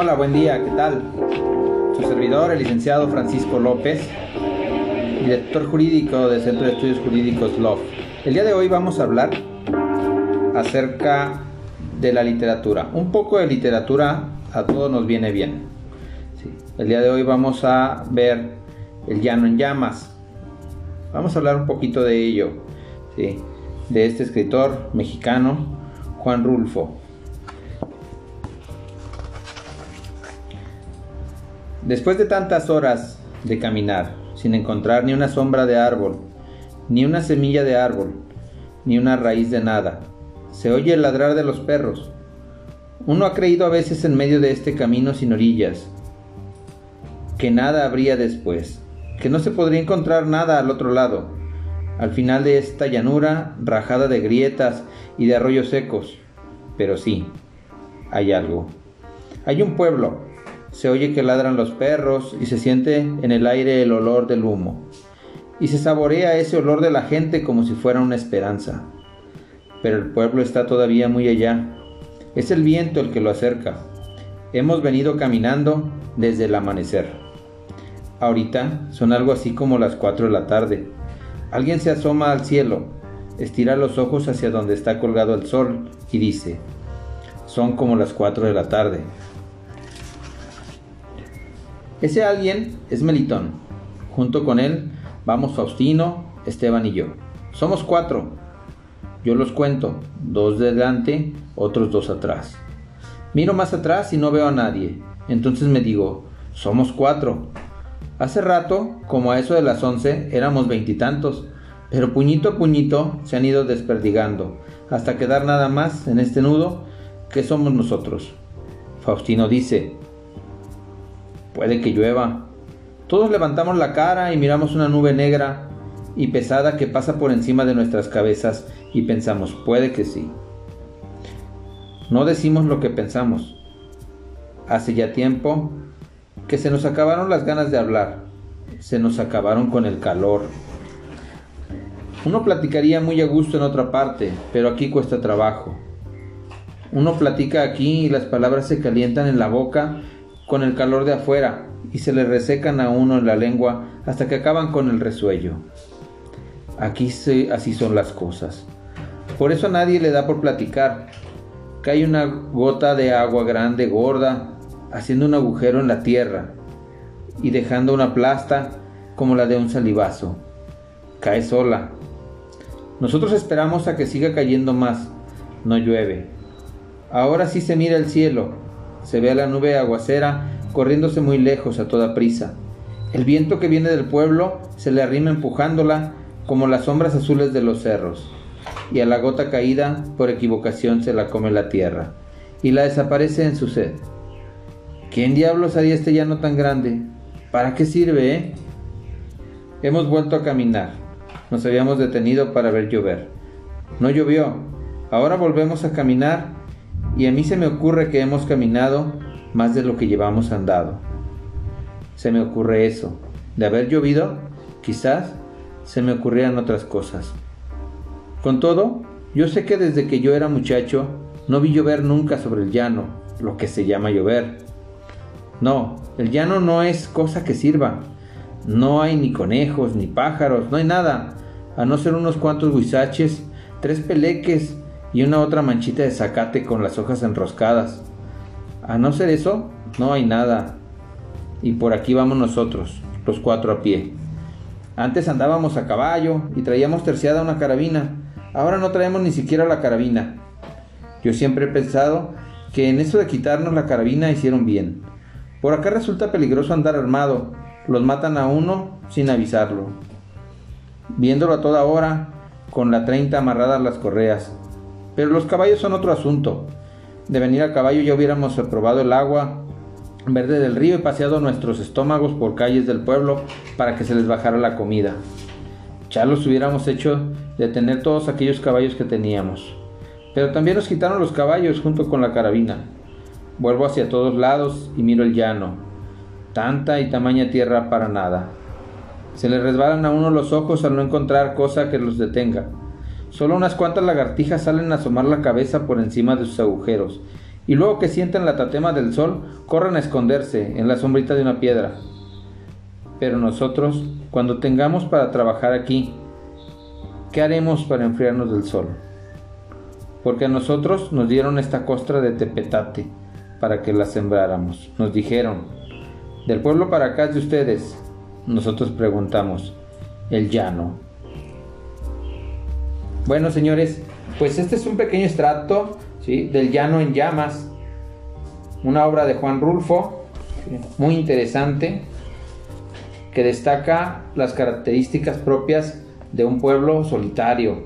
Hola, buen día, ¿qué tal? Su servidor, el licenciado Francisco López, director jurídico del Centro de Estudios Jurídicos LOF. El día de hoy vamos a hablar acerca de la literatura. Un poco de literatura a todos nos viene bien. El día de hoy vamos a ver El llano en llamas. Vamos a hablar un poquito de ello, de este escritor mexicano, Juan Rulfo. Después de tantas horas de caminar, sin encontrar ni una sombra de árbol, ni una semilla de árbol, ni una raíz de nada, se oye el ladrar de los perros. Uno ha creído a veces en medio de este camino sin orillas, que nada habría después, que no se podría encontrar nada al otro lado, al final de esta llanura rajada de grietas y de arroyos secos. Pero sí, hay algo. Hay un pueblo, se oye que ladran los perros y se siente en el aire el olor del humo. Y se saborea ese olor de la gente como si fuera una esperanza. Pero el pueblo está todavía muy allá. Es el viento el que lo acerca. Hemos venido caminando desde el amanecer. Ahorita son algo así como las 4 de la tarde. Alguien se asoma al cielo, estira los ojos hacia donde está colgado el sol y dice, son como las 4 de la tarde. Ese alguien es Melitón. Junto con él vamos Faustino, Esteban y yo. Somos cuatro. Yo los cuento, dos delante, otros dos atrás. Miro más atrás y no veo a nadie. Entonces me digo, somos cuatro. Hace rato, como a eso de las once, éramos veintitantos, pero puñito a puñito se han ido desperdigando, hasta quedar nada más en este nudo que somos nosotros. Faustino dice, Puede que llueva. Todos levantamos la cara y miramos una nube negra y pesada que pasa por encima de nuestras cabezas y pensamos, puede que sí. No decimos lo que pensamos. Hace ya tiempo que se nos acabaron las ganas de hablar, se nos acabaron con el calor. Uno platicaría muy a gusto en otra parte, pero aquí cuesta trabajo. Uno platica aquí y las palabras se calientan en la boca con el calor de afuera y se le resecan a uno en la lengua hasta que acaban con el resuello. Aquí así son las cosas. Por eso a nadie le da por platicar. Cae una gota de agua grande, gorda, haciendo un agujero en la tierra y dejando una plasta como la de un salivazo. Cae sola. Nosotros esperamos a que siga cayendo más. No llueve. Ahora sí se mira el cielo se ve a la nube aguacera corriéndose muy lejos a toda prisa. El viento que viene del pueblo se le arrima empujándola como las sombras azules de los cerros, y a la gota caída por equivocación se la come la tierra, y la desaparece en su sed. ¿Quién diablos haría este llano tan grande? ¿Para qué sirve, eh? Hemos vuelto a caminar. Nos habíamos detenido para ver llover. No llovió. Ahora volvemos a caminar y a mí se me ocurre que hemos caminado más de lo que llevamos andado. Se me ocurre eso. De haber llovido, quizás se me ocurrieran otras cosas. Con todo, yo sé que desde que yo era muchacho no vi llover nunca sobre el llano, lo que se llama llover. No, el llano no es cosa que sirva. No hay ni conejos, ni pájaros, no hay nada, a no ser unos cuantos guisaches, tres peleques y una otra manchita de zacate con las hojas enroscadas. A no ser eso, no hay nada. Y por aquí vamos nosotros, los cuatro a pie. Antes andábamos a caballo y traíamos terciada una carabina. Ahora no traemos ni siquiera la carabina. Yo siempre he pensado que en eso de quitarnos la carabina hicieron bien. Por acá resulta peligroso andar armado. Los matan a uno sin avisarlo. Viéndolo a toda hora, con la 30 amarradas las correas. Pero los caballos son otro asunto. De venir a caballo ya hubiéramos probado el agua verde del río y paseado nuestros estómagos por calles del pueblo para que se les bajara la comida. Ya los hubiéramos hecho de tener todos aquellos caballos que teníamos. Pero también nos quitaron los caballos junto con la carabina. Vuelvo hacia todos lados y miro el llano. Tanta y tamaña tierra para nada. Se le resbalan a uno los ojos al no encontrar cosa que los detenga. Solo unas cuantas lagartijas salen a asomar la cabeza por encima de sus agujeros, y luego que sientan la tatema del sol, corran a esconderse en la sombrita de una piedra. Pero nosotros, cuando tengamos para trabajar aquí, ¿qué haremos para enfriarnos del sol? Porque a nosotros nos dieron esta costra de tepetate para que la sembráramos. Nos dijeron, del pueblo para acá es de ustedes. Nosotros preguntamos, el llano. Bueno, señores, pues este es un pequeño extracto del Llano en Llamas, una obra de Juan Rulfo, muy interesante, que destaca las características propias de un pueblo solitario,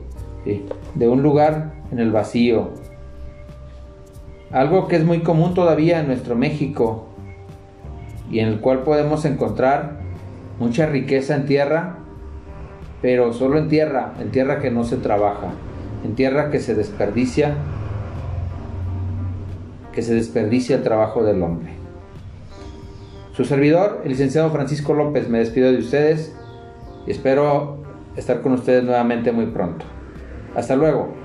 de un lugar en el vacío. Algo que es muy común todavía en nuestro México y en el cual podemos encontrar mucha riqueza en tierra, pero solo en tierra, en tierra que no se trabaja, en tierra que se desperdicia que se desperdicia el trabajo del hombre. Su servidor, el licenciado Francisco López, me despido de ustedes y espero estar con ustedes nuevamente muy pronto. Hasta luego.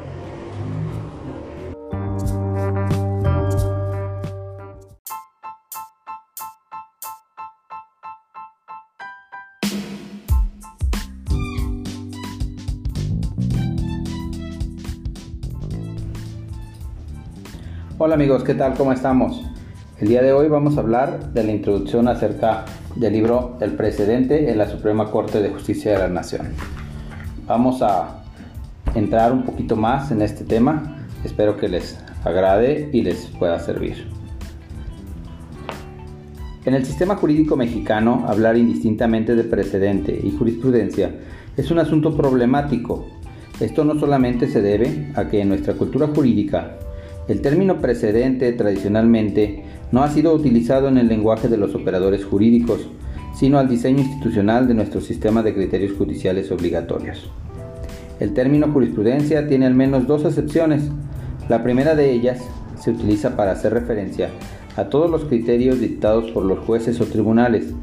Hola amigos, ¿qué tal? ¿Cómo estamos? El día de hoy vamos a hablar de la introducción acerca del libro El precedente en la Suprema Corte de Justicia de la Nación. Vamos a entrar un poquito más en este tema. Espero que les agrade y les pueda servir. En el sistema jurídico mexicano, hablar indistintamente de precedente y jurisprudencia es un asunto problemático. Esto no solamente se debe a que en nuestra cultura jurídica el término precedente tradicionalmente no ha sido utilizado en el lenguaje de los operadores jurídicos, sino al diseño institucional de nuestro sistema de criterios judiciales obligatorios. El término jurisprudencia tiene al menos dos acepciones. La primera de ellas se utiliza para hacer referencia a todos los criterios dictados por los jueces o tribunales.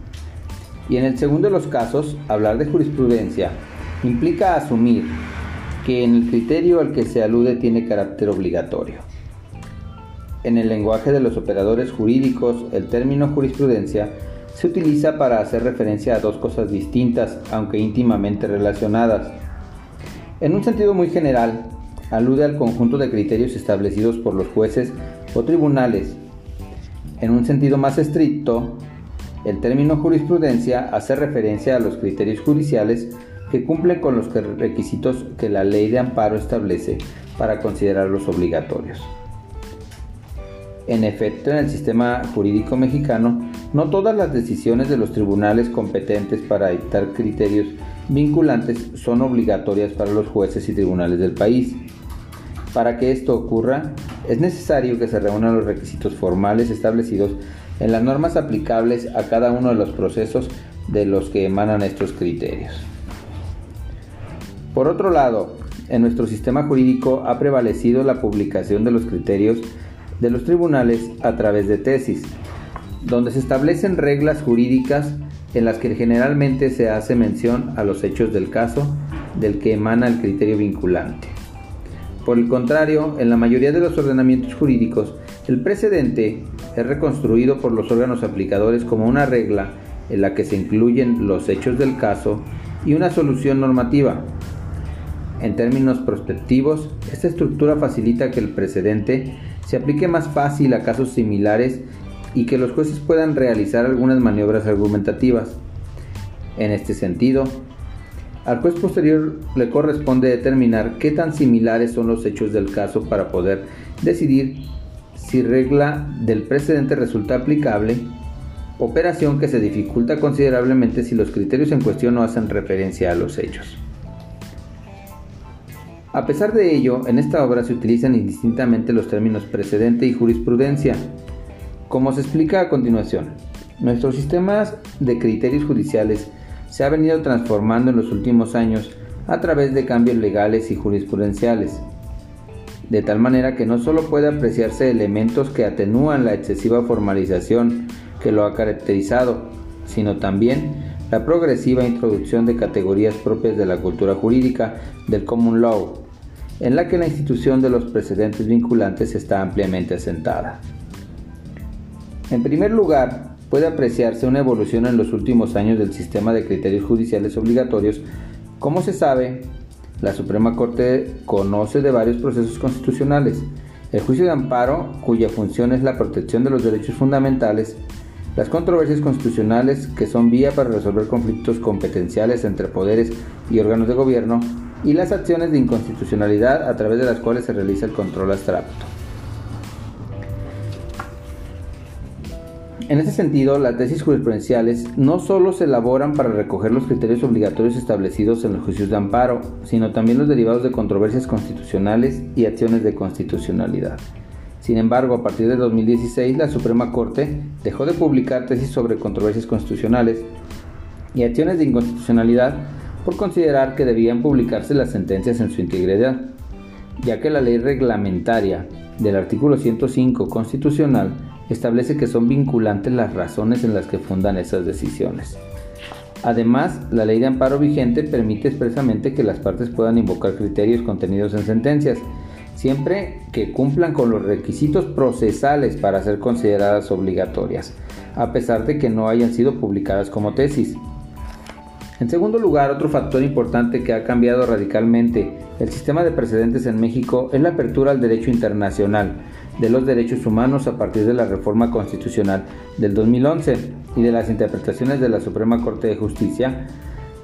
Y en el segundo de los casos, hablar de jurisprudencia implica asumir que en el criterio al que se alude tiene carácter obligatorio. En el lenguaje de los operadores jurídicos, el término jurisprudencia se utiliza para hacer referencia a dos cosas distintas, aunque íntimamente relacionadas. En un sentido muy general, alude al conjunto de criterios establecidos por los jueces o tribunales. En un sentido más estricto, el término jurisprudencia hace referencia a los criterios judiciales que cumplen con los requisitos que la ley de amparo establece para considerarlos obligatorios. En efecto, en el sistema jurídico mexicano, no todas las decisiones de los tribunales competentes para dictar criterios vinculantes son obligatorias para los jueces y tribunales del país. Para que esto ocurra, es necesario que se reúnan los requisitos formales establecidos en las normas aplicables a cada uno de los procesos de los que emanan estos criterios. Por otro lado, en nuestro sistema jurídico ha prevalecido la publicación de los criterios de los tribunales a través de tesis, donde se establecen reglas jurídicas en las que generalmente se hace mención a los hechos del caso del que emana el criterio vinculante. Por el contrario, en la mayoría de los ordenamientos jurídicos, el precedente es reconstruido por los órganos aplicadores como una regla en la que se incluyen los hechos del caso y una solución normativa. En términos prospectivos, esta estructura facilita que el precedente se aplique más fácil a casos similares y que los jueces puedan realizar algunas maniobras argumentativas. En este sentido, al juez posterior le corresponde determinar qué tan similares son los hechos del caso para poder decidir si regla del precedente resulta aplicable, operación que se dificulta considerablemente si los criterios en cuestión no hacen referencia a los hechos. A pesar de ello, en esta obra se utilizan indistintamente los términos precedente y jurisprudencia, como se explica a continuación. Nuestros sistemas de criterios judiciales se ha venido transformando en los últimos años a través de cambios legales y jurisprudenciales, de tal manera que no solo puede apreciarse elementos que atenúan la excesiva formalización que lo ha caracterizado, sino también la progresiva introducción de categorías propias de la cultura jurídica del common law, en la que la institución de los precedentes vinculantes está ampliamente asentada. En primer lugar, puede apreciarse una evolución en los últimos años del sistema de criterios judiciales obligatorios. Como se sabe, la Suprema Corte conoce de varios procesos constitucionales. El juicio de amparo, cuya función es la protección de los derechos fundamentales, las controversias constitucionales, que son vía para resolver conflictos competenciales entre poderes y órganos de gobierno, y las acciones de inconstitucionalidad a través de las cuales se realiza el control abstracto. En ese sentido, las tesis jurisprudenciales no solo se elaboran para recoger los criterios obligatorios establecidos en los juicios de amparo, sino también los derivados de controversias constitucionales y acciones de constitucionalidad. Sin embargo, a partir de 2016, la Suprema Corte dejó de publicar tesis sobre controversias constitucionales y acciones de inconstitucionalidad por considerar que debían publicarse las sentencias en su integridad, ya que la ley reglamentaria del artículo 105 constitucional establece que son vinculantes las razones en las que fundan esas decisiones. Además, la ley de amparo vigente permite expresamente que las partes puedan invocar criterios contenidos en sentencias, siempre que cumplan con los requisitos procesales para ser consideradas obligatorias, a pesar de que no hayan sido publicadas como tesis. En segundo lugar, otro factor importante que ha cambiado radicalmente el sistema de precedentes en México es la apertura al derecho internacional, de los derechos humanos a partir de la reforma constitucional del 2011 y de las interpretaciones de la Suprema Corte de Justicia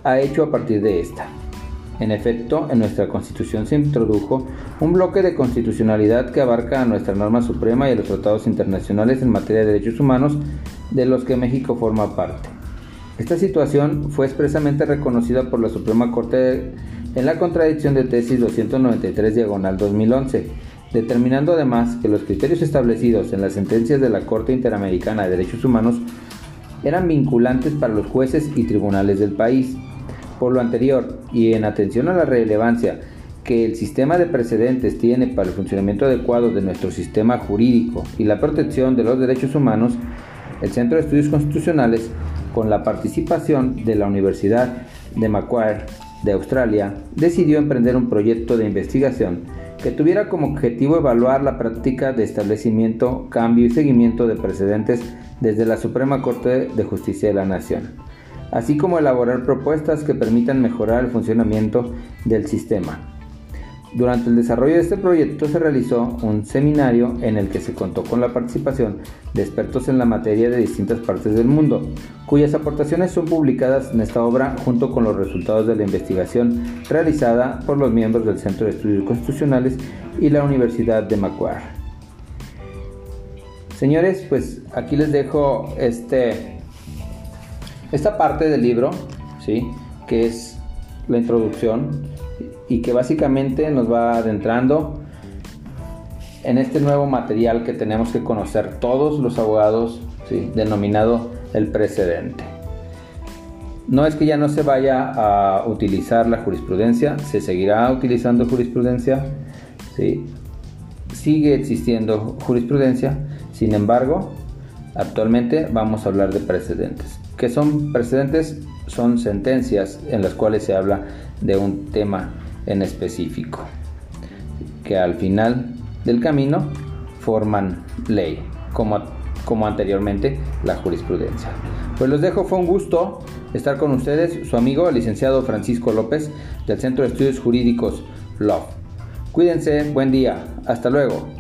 ha hecho a partir de esta. En efecto, en nuestra Constitución se introdujo un bloque de constitucionalidad que abarca a nuestra norma suprema y a los tratados internacionales en materia de derechos humanos de los que México forma parte. Esta situación fue expresamente reconocida por la Suprema Corte en la contradicción de tesis 293 diagonal 2011 determinando además que los criterios establecidos en las sentencias de la Corte Interamericana de Derechos Humanos eran vinculantes para los jueces y tribunales del país. Por lo anterior, y en atención a la relevancia que el sistema de precedentes tiene para el funcionamiento adecuado de nuestro sistema jurídico y la protección de los derechos humanos, el Centro de Estudios Constitucionales, con la participación de la Universidad de Macquarie de Australia, decidió emprender un proyecto de investigación que tuviera como objetivo evaluar la práctica de establecimiento, cambio y seguimiento de precedentes desde la Suprema Corte de Justicia de la Nación, así como elaborar propuestas que permitan mejorar el funcionamiento del sistema. Durante el desarrollo de este proyecto se realizó un seminario en el que se contó con la participación de expertos en la materia de distintas partes del mundo, cuyas aportaciones son publicadas en esta obra junto con los resultados de la investigación realizada por los miembros del Centro de Estudios Constitucionales y la Universidad de Macquarie. Señores, pues aquí les dejo este, esta parte del libro, ¿sí? que es la introducción y que básicamente nos va adentrando en este nuevo material que tenemos que conocer todos los abogados, denominado el precedente. No es que ya no se vaya a utilizar la jurisprudencia, se seguirá utilizando jurisprudencia, ¿sí? sigue existiendo jurisprudencia, sin embargo, actualmente vamos a hablar de precedentes. ¿Qué son precedentes? Son sentencias en las cuales se habla de un tema en específico, que al final del camino forman ley, como, como anteriormente la jurisprudencia. Pues los dejo, fue un gusto estar con ustedes, su amigo el licenciado Francisco López del Centro de Estudios Jurídicos Love. Cuídense, buen día, hasta luego.